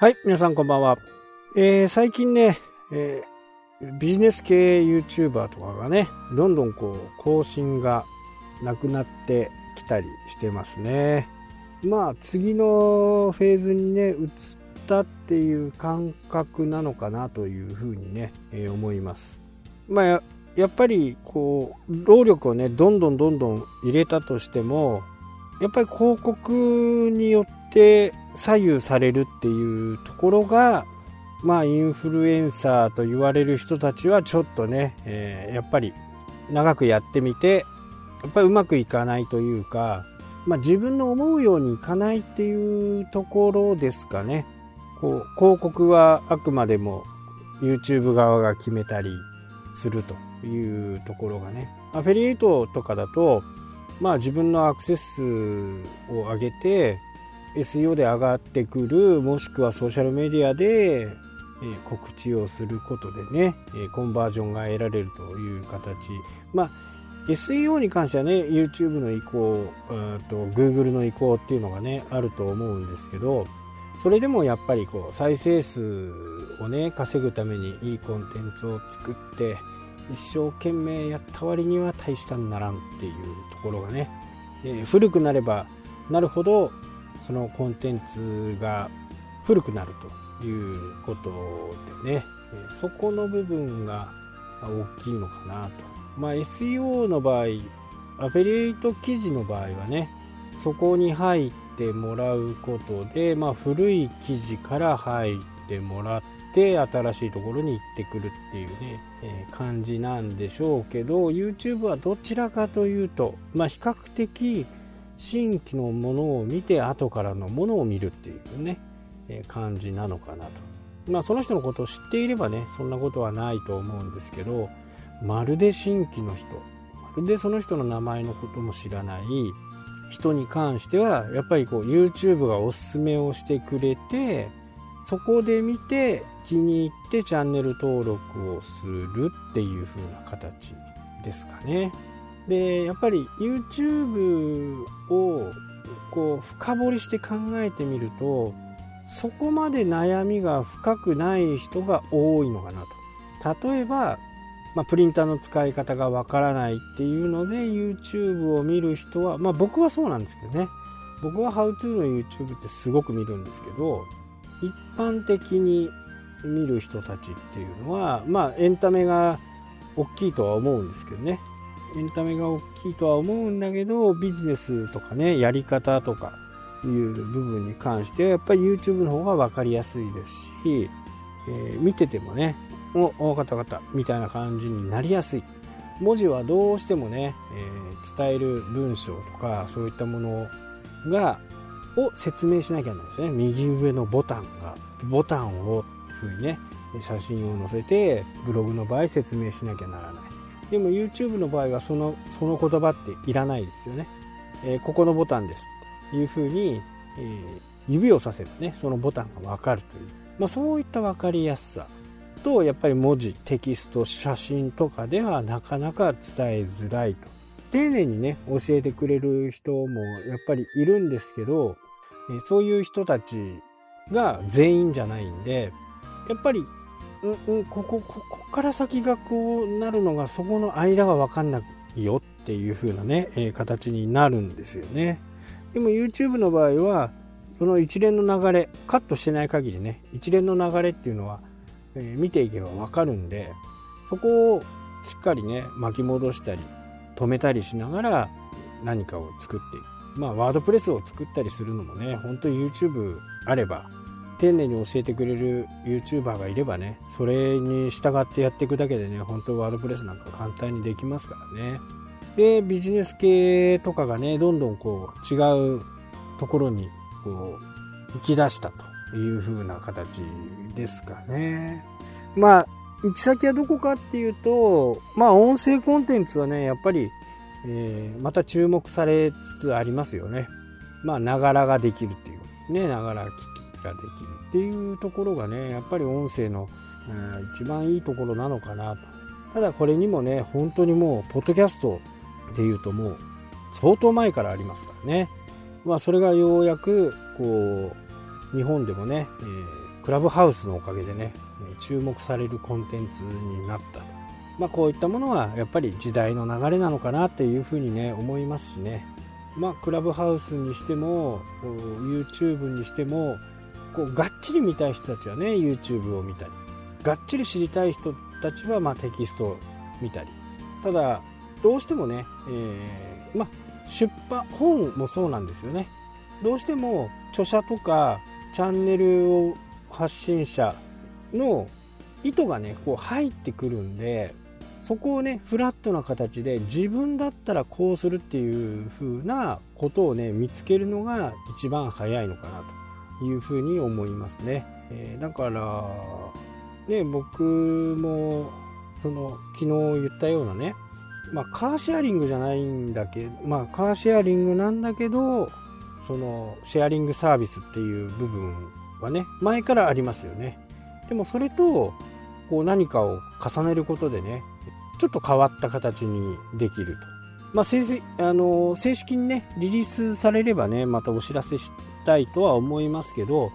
はい、皆さんこんばんは。えー、最近ね、えー、ビジネス系 YouTuber とかがね、どんどんこう、更新がなくなってきたりしてますね。まあ、次のフェーズにね、移ったっていう感覚なのかなというふうにね、えー、思います。まあや、やっぱりこう、労力をね、どんどんどんどん入れたとしても、やっぱり広告によって左右されるっていうところが、まあ、インフルエンサーと言われる人たちはちょっとね、えー、やっぱり長くやってみて、やっぱりうまくいかないというか、まあ、自分の思うようにいかないっていうところですかね。こう広告はあくまでも YouTube 側が決めたりするというところがね。アフィリエイトとかだと、まあ自分のアクセス数を上げて、SEO で上がってくるもしくはソーシャルメディアで、告知をすることでね、コンバージョンが得られるという形。まあ SEO に関してはね YouTube の移行と Google の移行っていうのがねあると思うんですけどそれでもやっぱりこう再生数をね稼ぐためにいいコンテンツを作って一生懸命やった割には大したにならんっていうところがね、えー、古くなればなるほどそのコンテンツが古くなるということでね、そこの部分が大きいのかなと。まあ、SEO の場合、アフィリエイト記事の場合はね、そこに入ってもらうことで、まあ、古い記事から入ってもらって、新しいところに行ってくるっていうね、えー、感じなんでしょうけど、YouTube はどちらかというと、まあ、比較的、新規のものを見て後からのものを見るっていうね、え感じなのかなと。まあその人のことを知っていればね、そんなことはないと思うんですけど、まるで新規の人、まるでその人の名前のことも知らない人に関しては、やっぱりこう YouTube がおすすめをしてくれて、そこで見て気に入ってチャンネル登録をするっていう風な形ですかね。でやっぱり YouTube をこう深掘りして考えてみるとそこまで悩みが深くない人が多いのかなと。例えば、まあ、プリンターの使い方がわからないっていうので YouTube を見る人は、まあ、僕はそうなんですけどね。僕は How to の YouTube ってすごく見るんですけど一般的に見る人たちっていうのはまあエンタメが大きいとは思うんですけどね。エンタメが大きいとは思うんだけど、ビジネスとかね、やり方とかいう部分に関しては、やっぱり YouTube の方が分かりやすいですし、えー、見ててもね、お、お、かったかった、みたいな感じになりやすい。文字はどうしてもね、えー、伝える文章とか、そういったものが、を説明しなきゃならないですね。右上のボタンが、ボタンを、ふうにね、写真を載せて、ブログの場合説明しなきゃならない。でも YouTube の場合はそのその言葉っていらないですよね。えー、ここのボタンですっていうふうに、えー、指をさせばね、そのボタンがわかるという。まあ、そういった分かりやすさと、やっぱり文字、テキスト、写真とかではなかなか伝えづらいと。丁寧にね、教えてくれる人もやっぱりいるんですけど、えそういう人たちが全員じゃないんで、やっぱりう、ここ、ここから先がこうなるのが、そこの間がわかんないよっていう風なね、えー、形になるんですよね。でも YouTube の場合は、その一連の流れ、カットしてない限りね、一連の流れっていうのは、えー、見ていけばわかるんで、そこをしっかりね、巻き戻したり、止めたりしながら何かを作っていく。まあ、ワードプレスを作ったりするのもね、本当に YouTube あれば、丁寧に教えてくれる YouTuber がいればね、それに従ってやっていくだけでね、本当ワードプレスなんか簡単にできますからね。で、ビジネス系とかがね、どんどんこう違うところにこう行き出したという風な形ですかね。まあ、行き先はどこかっていうと、まあ音声コンテンツはね、やっぱり、えー、また注目されつつありますよね。まあ、ながらができるっていうことですね。ながら聞ができるっていうところがねやっぱり音声の、うん、一番いいところなのかなと。ただこれにもね本当にもうポッドキャストでいうともう相当前からありますからね。まあそれがようやくこう日本でもね、えー、クラブハウスのおかげでね注目されるコンテンツになったと、まあ、こういったものはやっぱり時代の流れなのかなっていうふうにね思いますしね。まあ、クラブハウスにしても YouTube にしてもこうがっちり見たい人たちはね YouTube を見たりがっちり知りたい人たちはまテキストを見たり。ただどうしてもね、えー、ま出版本もそうなんですよね。どうしても著者とかチャンネルを発信者の意図がねこう入ってくるんでそこをねフラットな形で自分だったらこうするっていう風なことをね見つけるのが一番早いのかなと。いうふうに思いますね、えー、だからね僕もその昨日言ったようなねまあカーシェアリングじゃないんだけどまあカーシェアリングなんだけどそのシェアリングサービスっていう部分はね前からありますよねでもそれとこう何かを重ねることでねちょっと変わった形にできると。まあ、正あの正式にね、リリースされればね、またお知らせしたいとは思いますけど、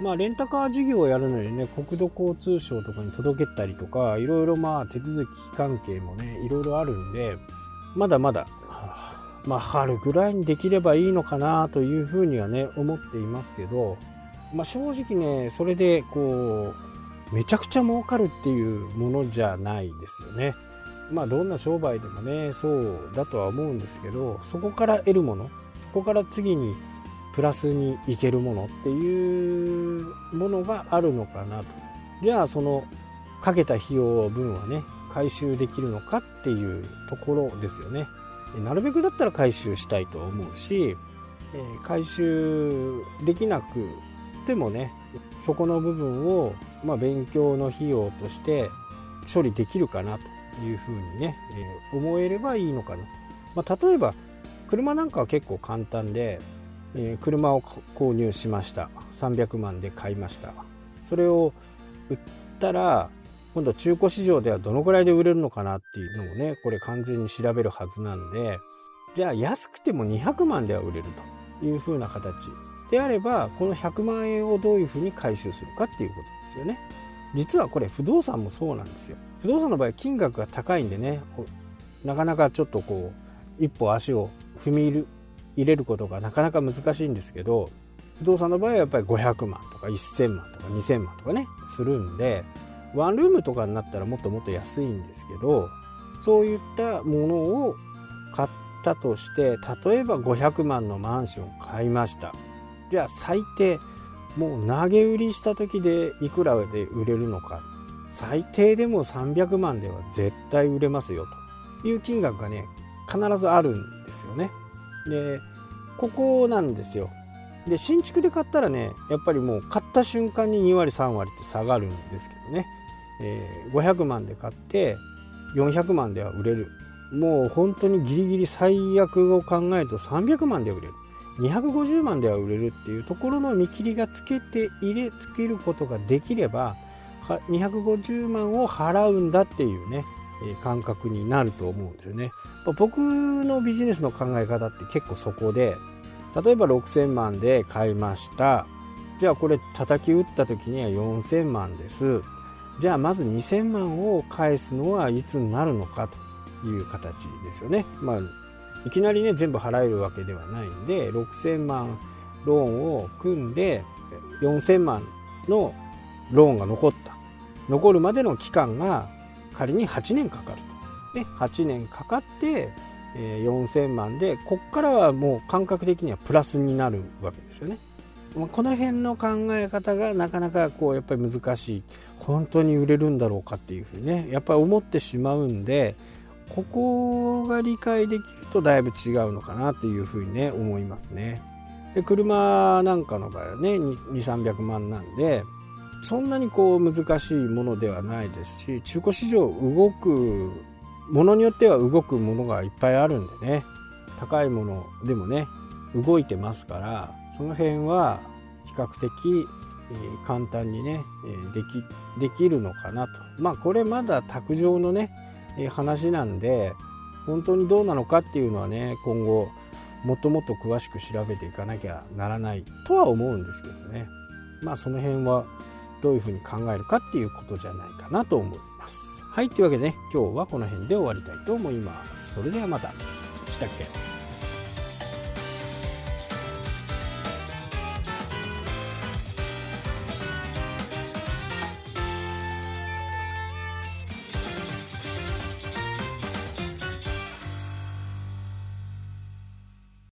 まあ、レンタカー事業をやるのにね、国土交通省とかに届けたりとか、いろいろまあ手続き関係もね、いろいろあるんで、まだまだ、まあ、春ぐらいにできればいいのかなというふうにはね、思っていますけど、まあ、正直ね、それでこう、めちゃくちゃ儲かるっていうものじゃないですよね。まあどんな商売でもねそうだとは思うんですけどそこから得るものそこから次にプラスにいけるものっていうものがあるのかなと。じゃあそのかけた費用分はね回収できるのかっていうところですよね。なるべくだったら回収したいと思うし回収できなくてもねそこの部分を、まあ、勉強の費用として処理できるかなと。いうふうにね、えー、思えればいいのかな、まあ、例えば車なんかは結構簡単で、えー、車を購入しました。300万で買いました。それを売ったら今度中古市場ではどのくらいで売れるのかなっていうのもねこれ完全に調べるはずなんでじゃあ安くても200万では売れるというふうな形であればこの100万円をどういうふうに回収するかっていうことですよね。実はこれ不動産もそうなんですよ。不動産の場合金額が高いんでね。なかなかちょっとこう一歩足を踏み入れることがなかなか難しいんですけど不動産の場合はやっぱり500万とか1000万とか2000万とかねするんでワンルームとかになったらもっともっと安いんですけどそういったものを買ったとして例えば500万のマンションを買いました。じゃあ最低もう投げ売りした時でいくらで売れるのか最低でも300万では絶対売れますよという金額がね必ずあるんですよね。でここなんですよ。で新築で買ったらねやっぱりもう買った瞬間に2割3割って下がるんですけどね、えー、500万で買って400万では売れる。もう本当にギリギリ最悪を考えると300万で売れる。250万では売れるっていうところの見切りがつけて入れつけることができれば250万を払うんだっていうね、感覚になると思うんですよね。僕のビジネスの考え方って結構そこで、例えば6000万で買いました。じゃあこれ叩き打った時には4000万です。じゃあまず2000万を返すのはいつになるのかという形ですよね。まあ、いきなりね、全部払えるわけではないんで、6000万ローンを組んで、4000万のローンが残った。残るまでの期間が仮に8年かかると。で、8年かかって、えー、4000万で、こっからはもう感覚的にはプラスになるわけですよね。この辺の考え方がなかなかこうやっぱり難しい。本当に売れるんだろうかっていうふうにね、やっぱり思ってしまうんで、ここが理解できるとだいぶ違うのかなっていうふうにね、思いますね。で、車なんかの場合はね、2、300万なんで、そんなにこう難しいものではないですし中古市場動くものによっては動くものがいっぱいあるんでね。高いものでもね動いてますからその辺は比較的、簡単にね、できできるのかなと。まあこれまだ卓上のね、話なんで本当にどうなのかっていうのはね今後もっともっと詳しく調べていかなきゃならないとは思うんですけどね。まあその辺はどういうふうに考えるかっていうことじゃないかなと思います。はいというわけでね今日はこの辺で終わりたいと思います。それではまた。したっけ？